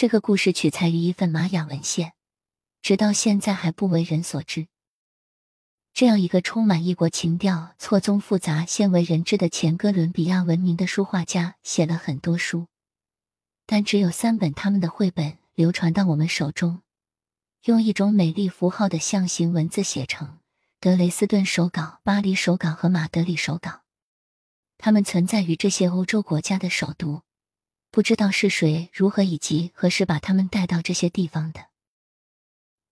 这个故事取材于一份玛雅文献，直到现在还不为人所知。这样一个充满异国情调、错综复杂、鲜为人知的前哥伦比亚文明的书画家，写了很多书，但只有三本他们的绘本流传到我们手中，用一种美丽符号的象形文字写成：德雷斯顿手稿、巴黎手稿和马德里手稿。他们存在于这些欧洲国家的首都，不知道是谁、如何以及何时把他们带到这些地方的。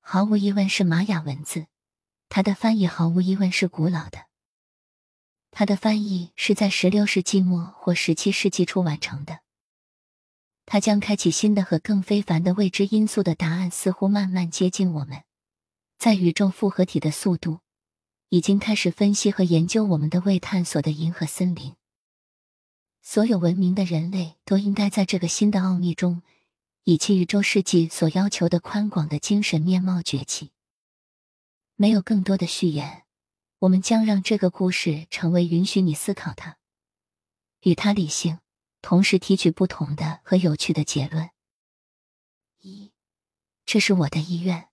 毫无疑问是玛雅文字。它的翻译毫无疑问是古老的。它的翻译是在十六世纪末或十七世纪初完成的。它将开启新的和更非凡的未知因素的答案，似乎慢慢接近我们。在宇宙复合体的速度，已经开始分析和研究我们的未探索的银河森林。所有文明的人类都应该在这个新的奥秘中，以其宇宙世纪所要求的宽广的精神面貌崛起。没有更多的序言，我们将让这个故事成为允许你思考它，与它理性，同时提取不同的和有趣的结论。一，这是我的意愿。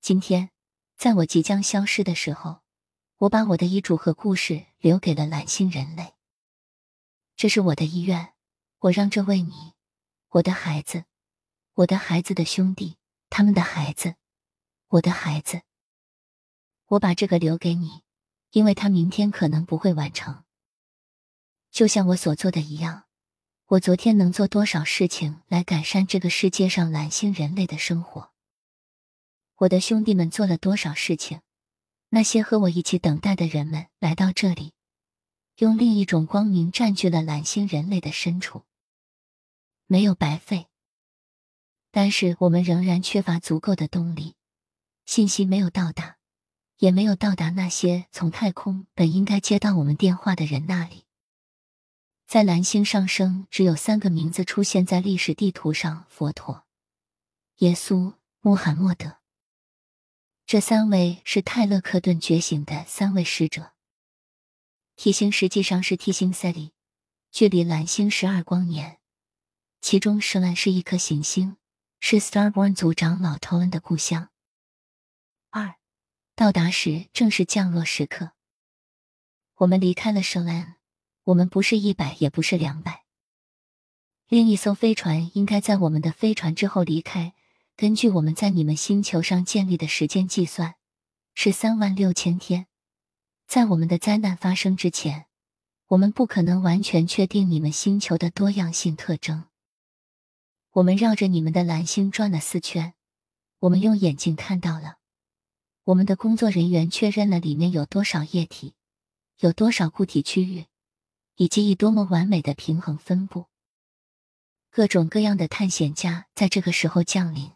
今天，在我即将消失的时候，我把我的遗嘱和故事留给了蓝星人类。这是我的意愿，我让这位你，我的孩子，我的孩子的兄弟，他们的孩子，我的孩子。我把这个留给你，因为他明天可能不会完成。就像我所做的一样，我昨天能做多少事情来改善这个世界上蓝星人类的生活？我的兄弟们做了多少事情？那些和我一起等待的人们来到这里，用另一种光明占据了蓝星人类的深处，没有白费。但是我们仍然缺乏足够的动力，信息没有到达。也没有到达那些从太空本应该接到我们电话的人那里。在蓝星上升，只有三个名字出现在历史地图上：佛陀、耶稣、穆罕默德。这三位是泰勒克顿觉醒的三位使者。T 星实际上是 T 星赛里，距离蓝星十二光年。其中，舍兰是一颗行星，是 Starborn 族长老托恩的故乡。二。到达时正是降落时刻。我们离开了圣安，我们不是一百，也不是两百。另一艘飞船应该在我们的飞船之后离开。根据我们在你们星球上建立的时间计算，是三万六千天。在我们的灾难发生之前，我们不可能完全确定你们星球的多样性特征。我们绕着你们的蓝星转了四圈，我们用眼睛看到了。我们的工作人员确认了里面有多少液体，有多少固体区域，以及以多么完美的平衡分布。各种各样的探险家在这个时候降临。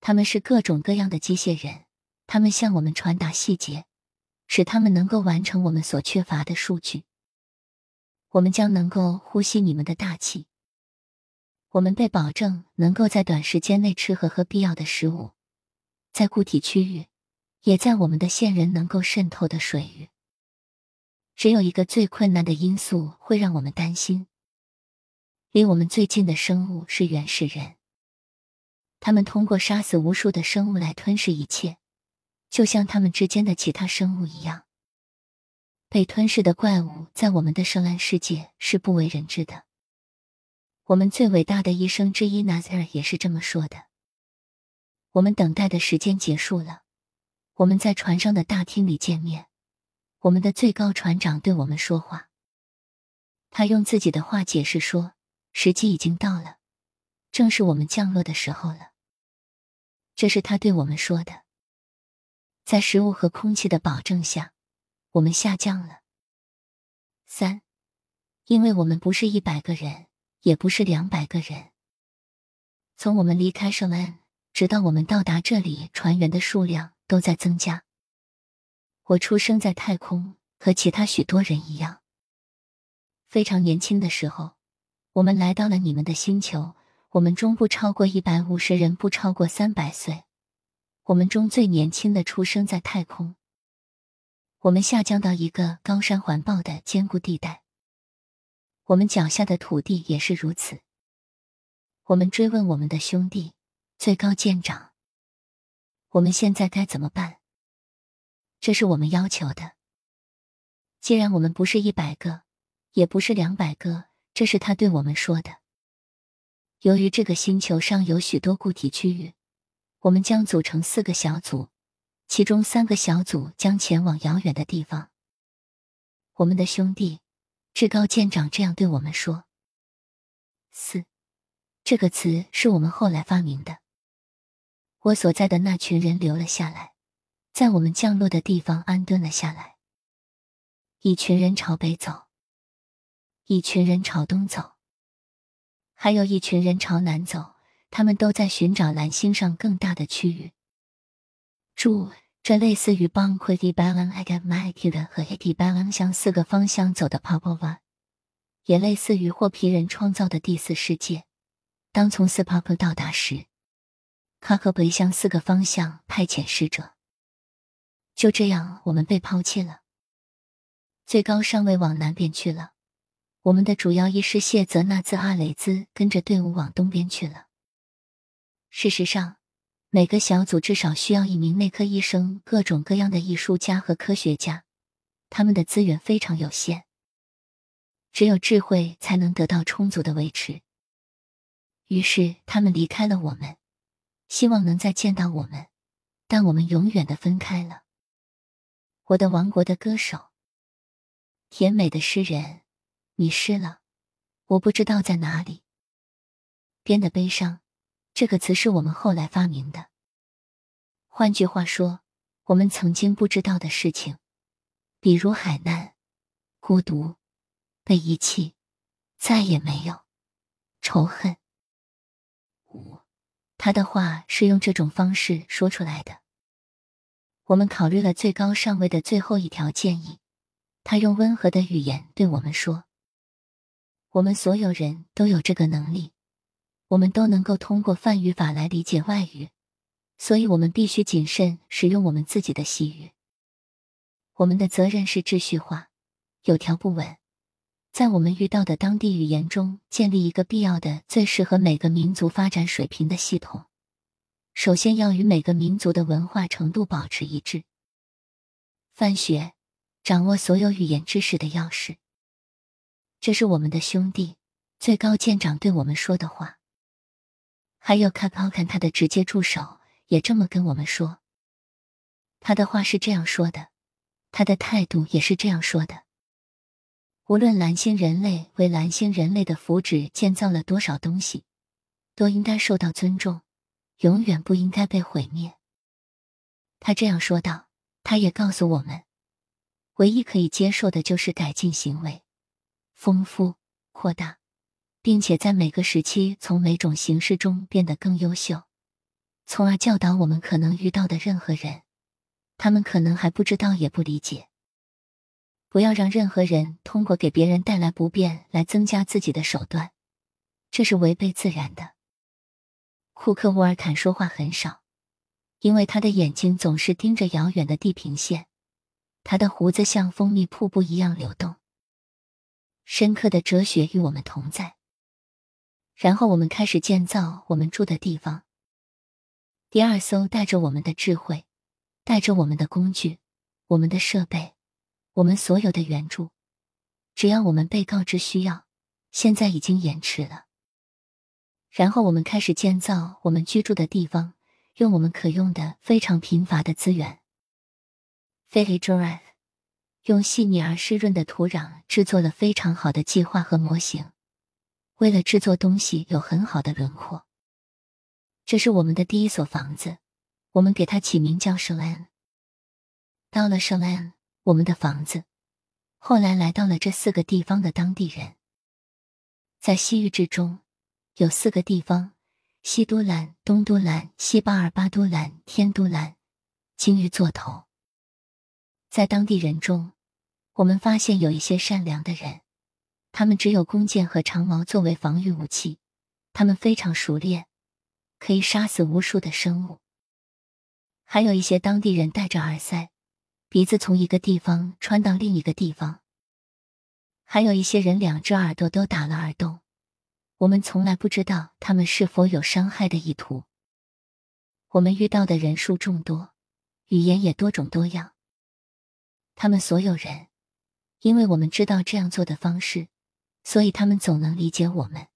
他们是各种各样的机械人，他们向我们传达细节，使他们能够完成我们所缺乏的数据。我们将能够呼吸你们的大气。我们被保证能够在短时间内吃和喝必要的食物。在固体区域，也在我们的线人能够渗透的水域。只有一个最困难的因素会让我们担心。离我们最近的生物是原始人，他们通过杀死无数的生物来吞噬一切，就像他们之间的其他生物一样。被吞噬的怪物在我们的圣安世界是不为人知的。我们最伟大的医生之一纳泽尔也是这么说的。我们等待的时间结束了，我们在船上的大厅里见面。我们的最高船长对我们说话，他用自己的话解释说：“时机已经到了，正是我们降落的时候了。”这是他对我们说的。在食物和空气的保证下，我们下降了。三，因为我们不是一百个人，也不是两百个人。从我们离开圣安。直到我们到达这里，船员的数量都在增加。我出生在太空，和其他许多人一样。非常年轻的时候，我们来到了你们的星球。我们中不超过一百五十人，不超过三百岁。我们中最年轻的出生在太空。我们下降到一个高山环抱的坚固地带。我们脚下的土地也是如此。我们追问我们的兄弟最高舰长：“我们现在该怎么办？”这是我们要求的。既然我们不是一百个，也不是两百个，这是他对我们说的。由于这个星球上有许多固体区域，我们将组成四个小组，其中三个小组将前往遥远的地方。我们的兄弟至高舰长这样对我们说。四，这个词是我们后来发明的。我所在的那群人留了下来，在我们降落的地方安顿了下来。一群人朝北走，一群人朝东走，还有一群人朝南走。他们都在寻找蓝星上更大的区域。注：这类似于帮 q u i t y b a l a n I get my k i d 和 Eti b a l a n 向四个方向走的 Popova。也类似于霍皮人创造的第四世界。当从斯帕克到达时，卡可北向四个方向派遣使者。就这样，我们被抛弃了。最高上尉往南边去了，我们的主要医师谢泽纳兹阿雷兹跟着队伍往东边去了。事实上，每个小组至少需要一名内科医生、各种各样的艺术家和科学家，他们的资源非常有限。只有智慧才能得到充足的维持。于是他们离开了我们，希望能再见到我们，但我们永远的分开了。我的王国的歌手，甜美的诗人，迷失了，我不知道在哪里。编的悲伤，这个词是我们后来发明的。换句话说，我们曾经不知道的事情，比如海难、孤独。被遗弃，再也没有仇恨。五，他的话是用这种方式说出来的。我们考虑了最高上位的最后一条建议，他用温和的语言对我们说：“我们所有人都有这个能力，我们都能够通过泛语法来理解外语，所以我们必须谨慎使用我们自己的西语。我们的责任是秩序化，有条不紊。”在我们遇到的当地语言中建立一个必要的、最适合每个民族发展水平的系统。首先要与每个民族的文化程度保持一致。范学，掌握所有语言知识的钥匙。这是我们的兄弟最高舰长对我们说的话。还有卡考看他的直接助手也这么跟我们说。他的话是这样说的，他的态度也是这样说的。无论蓝星人类为蓝星人类的福祉建造了多少东西，都应该受到尊重，永远不应该被毁灭。他这样说道。他也告诉我们，唯一可以接受的就是改进行为，丰富、扩大，并且在每个时期从每种形式中变得更优秀，从而教导我们可能遇到的任何人，他们可能还不知道也不理解。不要让任何人通过给别人带来不便来增加自己的手段，这是违背自然的。库克沃尔坎说话很少，因为他的眼睛总是盯着遥远的地平线，他的胡子像蜂蜜瀑布一样流动。深刻的哲学与我们同在。然后我们开始建造我们住的地方。第二艘带着我们的智慧，带着我们的工具，我们的设备。我们所有的援助，只要我们被告知需要，现在已经延迟了。然后我们开始建造我们居住的地方，用我们可用的非常贫乏的资源。菲利卓埃用细腻而湿润的土壤制作了非常好的计划和模型，为了制作东西有很好的轮廓。这是我们的第一所房子，我们给它起名叫圣安。到了圣安。我们的房子，后来来到了这四个地方的当地人。在西域之中，有四个地方：西都兰、东都兰、西巴尔巴都兰、天都兰。鲸鱼座头。在当地人中，我们发现有一些善良的人，他们只有弓箭和长矛作为防御武器，他们非常熟练，可以杀死无数的生物。还有一些当地人戴着耳塞。鼻子从一个地方穿到另一个地方，还有一些人两只耳朵都打了耳洞。我们从来不知道他们是否有伤害的意图。我们遇到的人数众多，语言也多种多样。他们所有人，因为我们知道这样做的方式，所以他们总能理解我们。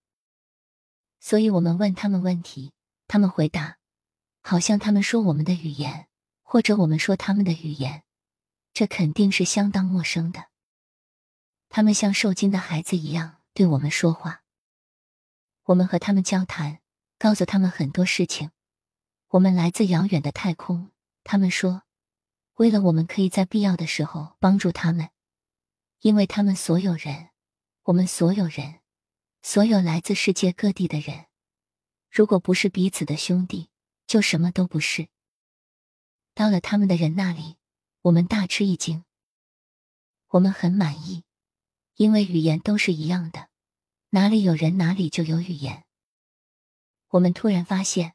所以我们问他们问题，他们回答，好像他们说我们的语言，或者我们说他们的语言，这肯定是相当陌生的。他们像受惊的孩子一样对我们说话。我们和他们交谈，告诉他们很多事情。我们来自遥远的太空，他们说，为了我们可以在必要的时候帮助他们，因为他们所有人，我们所有人，所有来自世界各地的人，如果不是彼此的兄弟，就什么都不是。到了他们的人那里，我们大吃一惊。我们很满意，因为语言都是一样的。哪里有人，哪里就有语言。我们突然发现，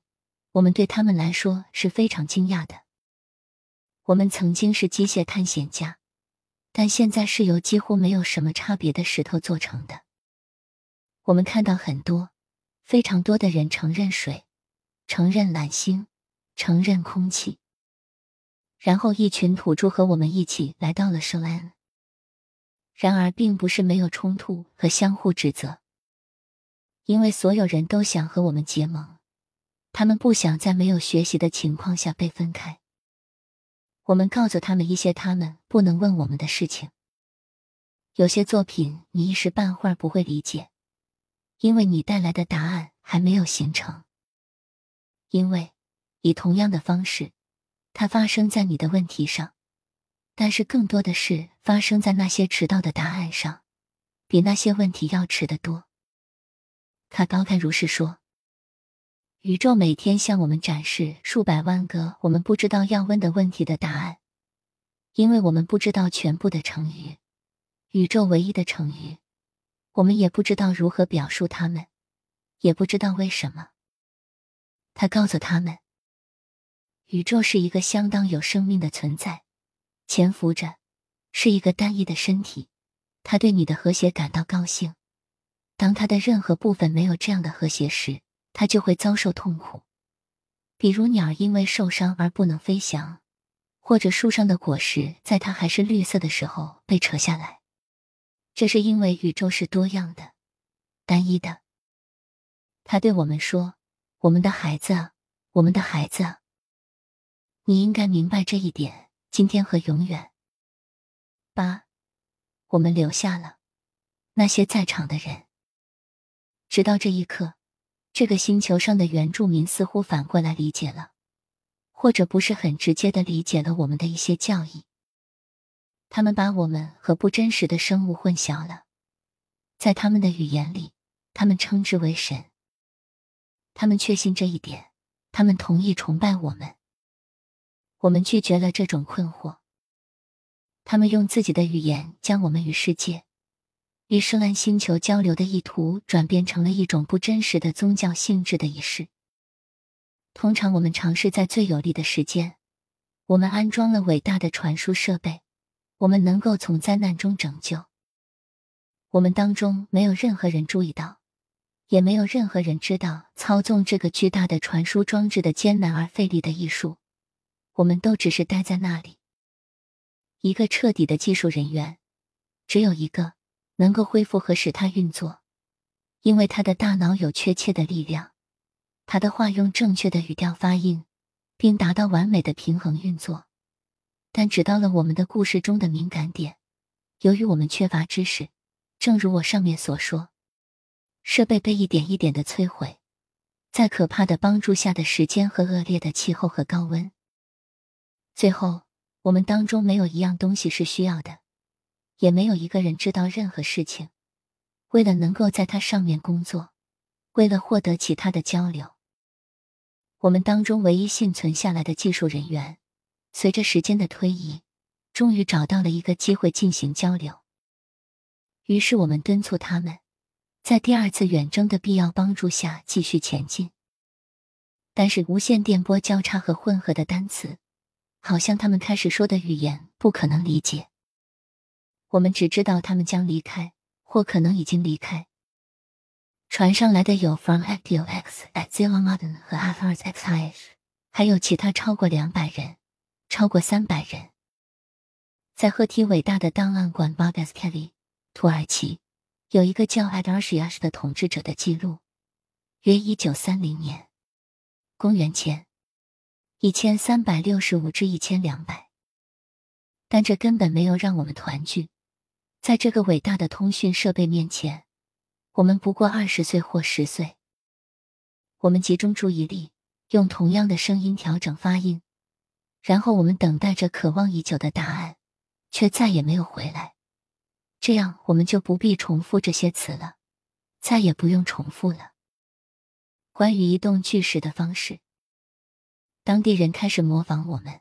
我们对他们来说是非常惊讶的。我们曾经是机械探险家，但现在是由几乎没有什么差别的石头做成的。我们看到很多、非常多的人承认水，承认蓝星，承认空气。然后，一群土著和我们一起来到了圣安。然而，并不是没有冲突和相互指责。因为所有人都想和我们结盟，他们不想在没有学习的情况下被分开。我们告诉他们一些他们不能问我们的事情。有些作品你一时半会儿不会理解，因为你带来的答案还没有形成。因为以同样的方式，它发生在你的问题上，但是更多的是发生在那些迟到的答案上，比那些问题要迟得多。他高看如是说：“宇宙每天向我们展示数百万个我们不知道要问的问题的答案，因为我们不知道全部的成语，宇宙唯一的成语，我们也不知道如何表述它们，也不知道为什么。”他告诉他们：“宇宙是一个相当有生命的存在，潜伏着，是一个单一的身体，他对你的和谐感到高兴。”当它的任何部分没有这样的和谐时，它就会遭受痛苦。比如鸟因为受伤而不能飞翔，或者树上的果实在它还是绿色的时候被扯下来。这是因为宇宙是多样的、单一的。他对我们说：“我们的孩子，我们的孩子，你应该明白这一点，今天和永远。”八，我们留下了那些在场的人。直到这一刻，这个星球上的原住民似乎反过来理解了，或者不是很直接的理解了我们的一些教义。他们把我们和不真实的生物混淆了，在他们的语言里，他们称之为神。他们确信这一点，他们同意崇拜我们。我们拒绝了这种困惑。他们用自己的语言将我们与世界。与圣兰星球交流的意图转变成了一种不真实的宗教性质的仪式。通常，我们尝试在最有利的时间，我们安装了伟大的传输设备，我们能够从灾难中拯救。我们当中没有任何人注意到，也没有任何人知道操纵这个巨大的传输装置的艰难而费力的艺术。我们都只是待在那里。一个彻底的技术人员，只有一个。能够恢复和使它运作，因为他的大脑有确切的力量，他的话用正确的语调发音，并达到完美的平衡运作。但只到了我们的故事中的敏感点，由于我们缺乏知识，正如我上面所说，设备被一点一点的摧毁，在可怕的帮助下的时间和恶劣的气候和高温，最后我们当中没有一样东西是需要的。也没有一个人知道任何事情。为了能够在它上面工作，为了获得其他的交流，我们当中唯一幸存下来的技术人员，随着时间的推移，终于找到了一个机会进行交流。于是我们敦促他们，在第二次远征的必要帮助下继续前进。但是无线电波交叉和混合的单词，好像他们开始说的语言不可能理解。我们只知道他们将离开，或可能已经离开。船上来的有 From Actio X at Zero Modern 和 Afars XIH，还有其他超过两百人，超过三百人。在赫梯伟大的档案馆 b a g a s k e l l y 土耳其，有一个叫 Adarshyash 的统治者的记录，约一九三零年，公元前一千三百六十五至一千两百。但这根本没有让我们团聚，在这个伟大的通讯设备面前，我们不过二十岁或十岁。我们集中注意力，用同样的声音调整发音，然后我们等待着渴望已久的答案。却再也没有回来，这样我们就不必重复这些词了，再也不用重复了。关于移动巨石的方式，当地人开始模仿我们，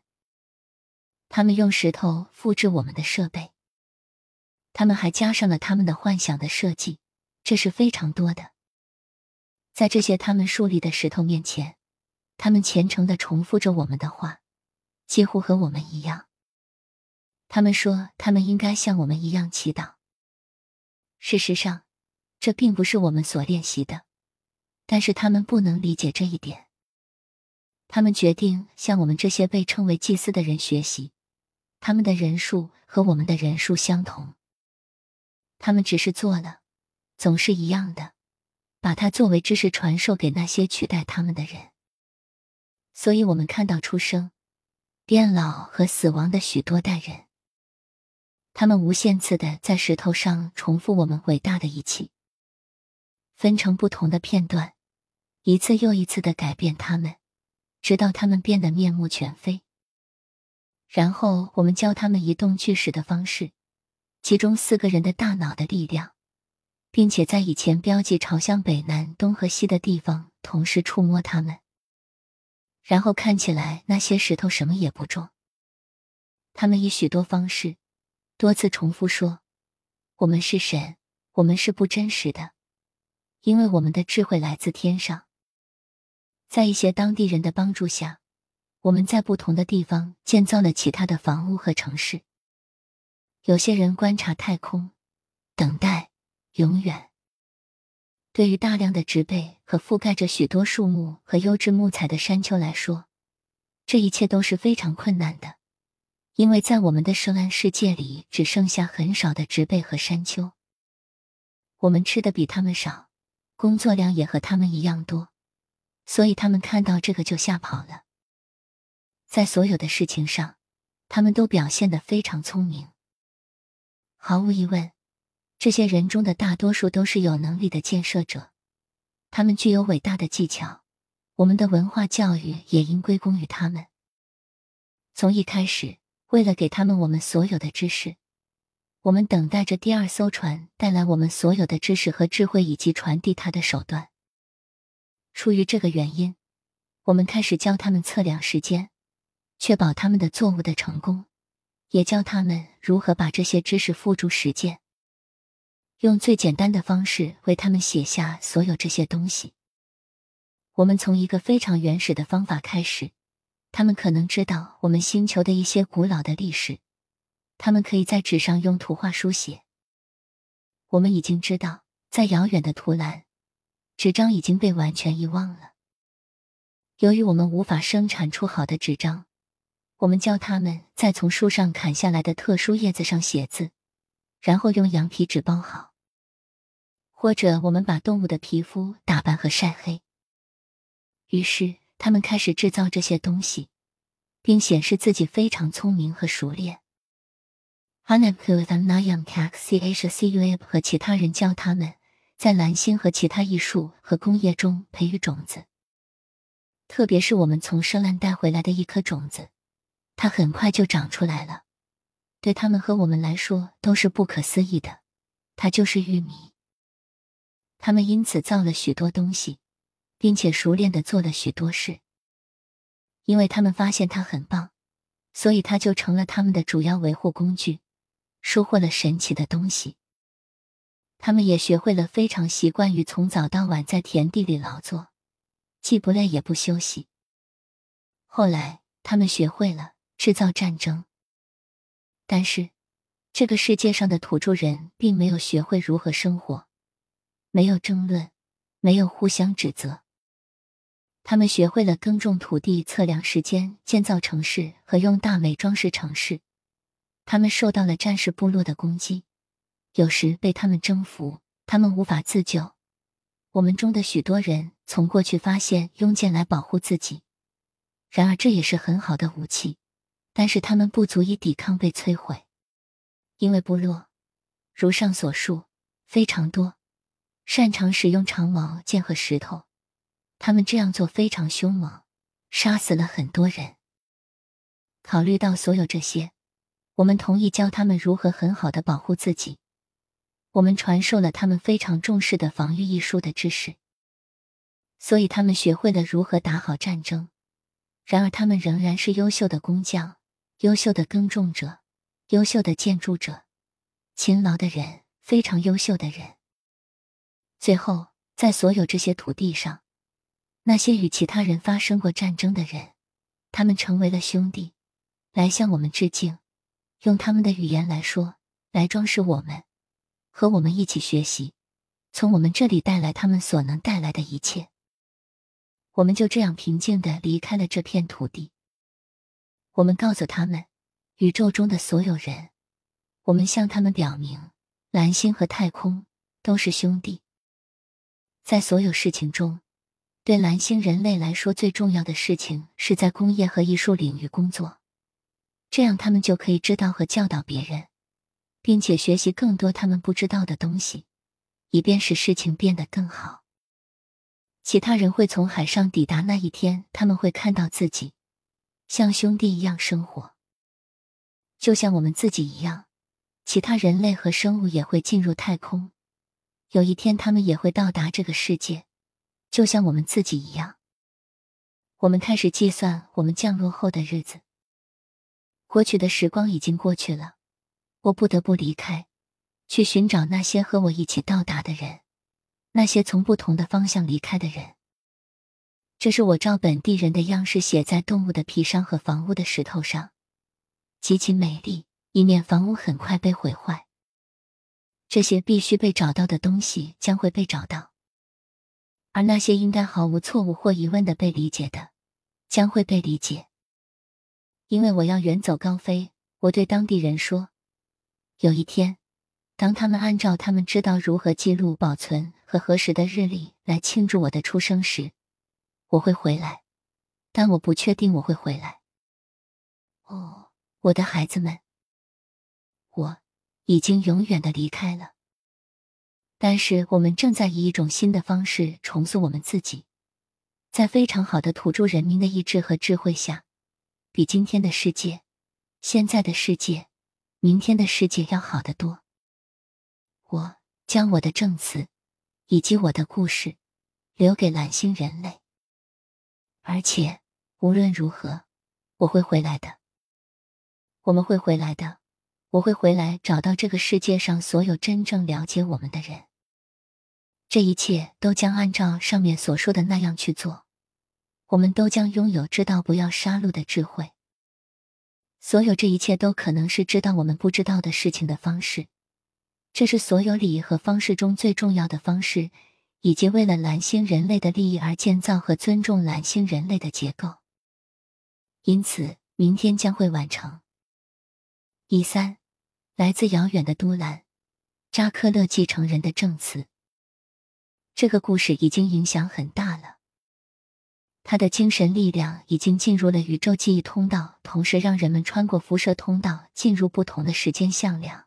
他们用石头复制我们的设备，他们还加上了他们的幻想的设计，这是非常多的。在这些他们树立的石头面前，他们虔诚的重复着我们的话，几乎和我们一样。他们说，他们应该像我们一样祈祷。事实上，这并不是我们所练习的，但是他们不能理解这一点。他们决定向我们这些被称为祭司的人学习，他们的人数和我们的人数相同。他们只是做了，总是一样的，把它作为知识传授给那些取代他们的人。所以，我们看到出生、变老和死亡的许多代人。他们无限次的在石头上重复我们伟大的仪器，分成不同的片段，一次又一次的改变他们，直到他们变得面目全非。然后我们教他们移动巨石的方式，其中四个人的大脑的力量，并且在以前标记朝向北、南、东和西的地方同时触摸它们，然后看起来那些石头什么也不重。他们以许多方式。多次重复说：“我们是神，我们是不真实的，因为我们的智慧来自天上。”在一些当地人的帮助下，我们在不同的地方建造了其他的房屋和城市。有些人观察太空，等待永远。对于大量的植被和覆盖着许多树木和优质木材的山丘来说，这一切都是非常困难的。因为在我们的圣安世界里，只剩下很少的植被和山丘。我们吃的比他们少，工作量也和他们一样多，所以他们看到这个就吓跑了。在所有的事情上，他们都表现得非常聪明。毫无疑问，这些人中的大多数都是有能力的建设者，他们具有伟大的技巧。我们的文化教育也应归功于他们。从一开始。为了给他们我们所有的知识，我们等待着第二艘船带来我们所有的知识和智慧，以及传递它的手段。出于这个原因，我们开始教他们测量时间，确保他们的作物的成功，也教他们如何把这些知识付诸实践，用最简单的方式为他们写下所有这些东西。我们从一个非常原始的方法开始。他们可能知道我们星球的一些古老的历史，他们可以在纸上用图画书写。我们已经知道，在遥远的图兰，纸张已经被完全遗忘了。由于我们无法生产出好的纸张，我们教他们在从树上砍下来的特殊叶子上写字，然后用羊皮纸包好，或者我们把动物的皮肤打扮和晒黑。于是。他们开始制造这些东西，并显示自己非常聪明和熟练。Hanabku Nayam Kak Chcu 和其他人教他们在蓝星和其他艺术和工业中培育种子，特别是我们从深蓝带回来的一颗种子，它很快就长出来了。对他们和我们来说都是不可思议的，它就是玉米。他们因此造了许多东西。并且熟练的做了许多事，因为他们发现它很棒，所以它就成了他们的主要维护工具，收获了神奇的东西。他们也学会了非常习惯于从早到晚在田地里劳作，既不累也不休息。后来，他们学会了制造战争，但是这个世界上的土著人并没有学会如何生活，没有争论。没有互相指责。他们学会了耕种土地、测量时间、建造城市和用大美装饰城市。他们受到了战士部落的攻击，有时被他们征服，他们无法自救。我们中的许多人从过去发现用剑来保护自己，然而这也是很好的武器，但是他们不足以抵抗被摧毁，因为部落如上所述非常多，擅长使用长矛、剑和石头。他们这样做非常凶猛，杀死了很多人。考虑到所有这些。我们同意教他们如何很好的保护自己。我们传授了他们非常重视的防御艺术的知识，所以他们学会了如何打好战争。然而，他们仍然是优秀的工匠、优秀的耕种者、优秀的建筑者、勤劳的人，非常优秀的人。最后，在所有这些土地上，那些与其他人发生过战争的人，他们成为了兄弟，来向我们致敬。用他们的语言来说，来装饰我们，和我们一起学习，从我们这里带来他们所能带来的一切。我们就这样平静的离开了这片土地。我们告诉他们，宇宙中的所有人，我们向他们表明，蓝星和太空都是兄弟。在所有事情中，对蓝星人类来说最重要的事情是在工业和艺术领域工作。这样，他们就可以知道和教导别人，并且学习更多他们不知道的东西，以便使事情变得更好。其他人会从海上抵达那一天，他们会看到自己像兄弟一样生活，就像我们自己一样。其他人类和生物也会进入太空，有一天他们也会到达这个世界，就像我们自己一样。我们开始计算我们降落后的日子。过去的时光已经过去了，我不得不离开，去寻找那些和我一起到达的人，那些从不同的方向离开的人。这是我照本地人的样式写在动物的皮上和房屋的石头上，极其美丽，以免房屋很快被毁坏。这些必须被找到的东西将会被找到，而那些应该毫无错误或疑问的被理解的，将会被理解。因为我要远走高飞，我对当地人说：“有一天，当他们按照他们知道如何记录、保存和核实的日历来庆祝我的出生时，我会回来。但我不确定我会回来。”哦，我的孩子们，我已经永远的离开了。但是我们正在以一种新的方式重塑我们自己，在非常好的土著人民的意志和智慧下。比今天的世界、现在的世界、明天的世界要好得多。我将我的证词以及我的故事留给蓝星人类，而且无论如何，我会回来的。我们会回来的，我会回来找到这个世界上所有真正了解我们的人。这一切都将按照上面所说的那样去做。我们都将拥有知道不要杀戮的智慧。所有这一切都可能是知道我们不知道的事情的方式。这是所有礼仪和方式中最重要的方式，以及为了蓝星人类的利益而建造和尊重蓝星人类的结构。因此，明天将会完成。一三，来自遥远的都兰，扎克勒继承人的证词。这个故事已经影响很大了。他的精神力量已经进入了宇宙记忆通道，同时让人们穿过辐射通道进入不同的时间向量。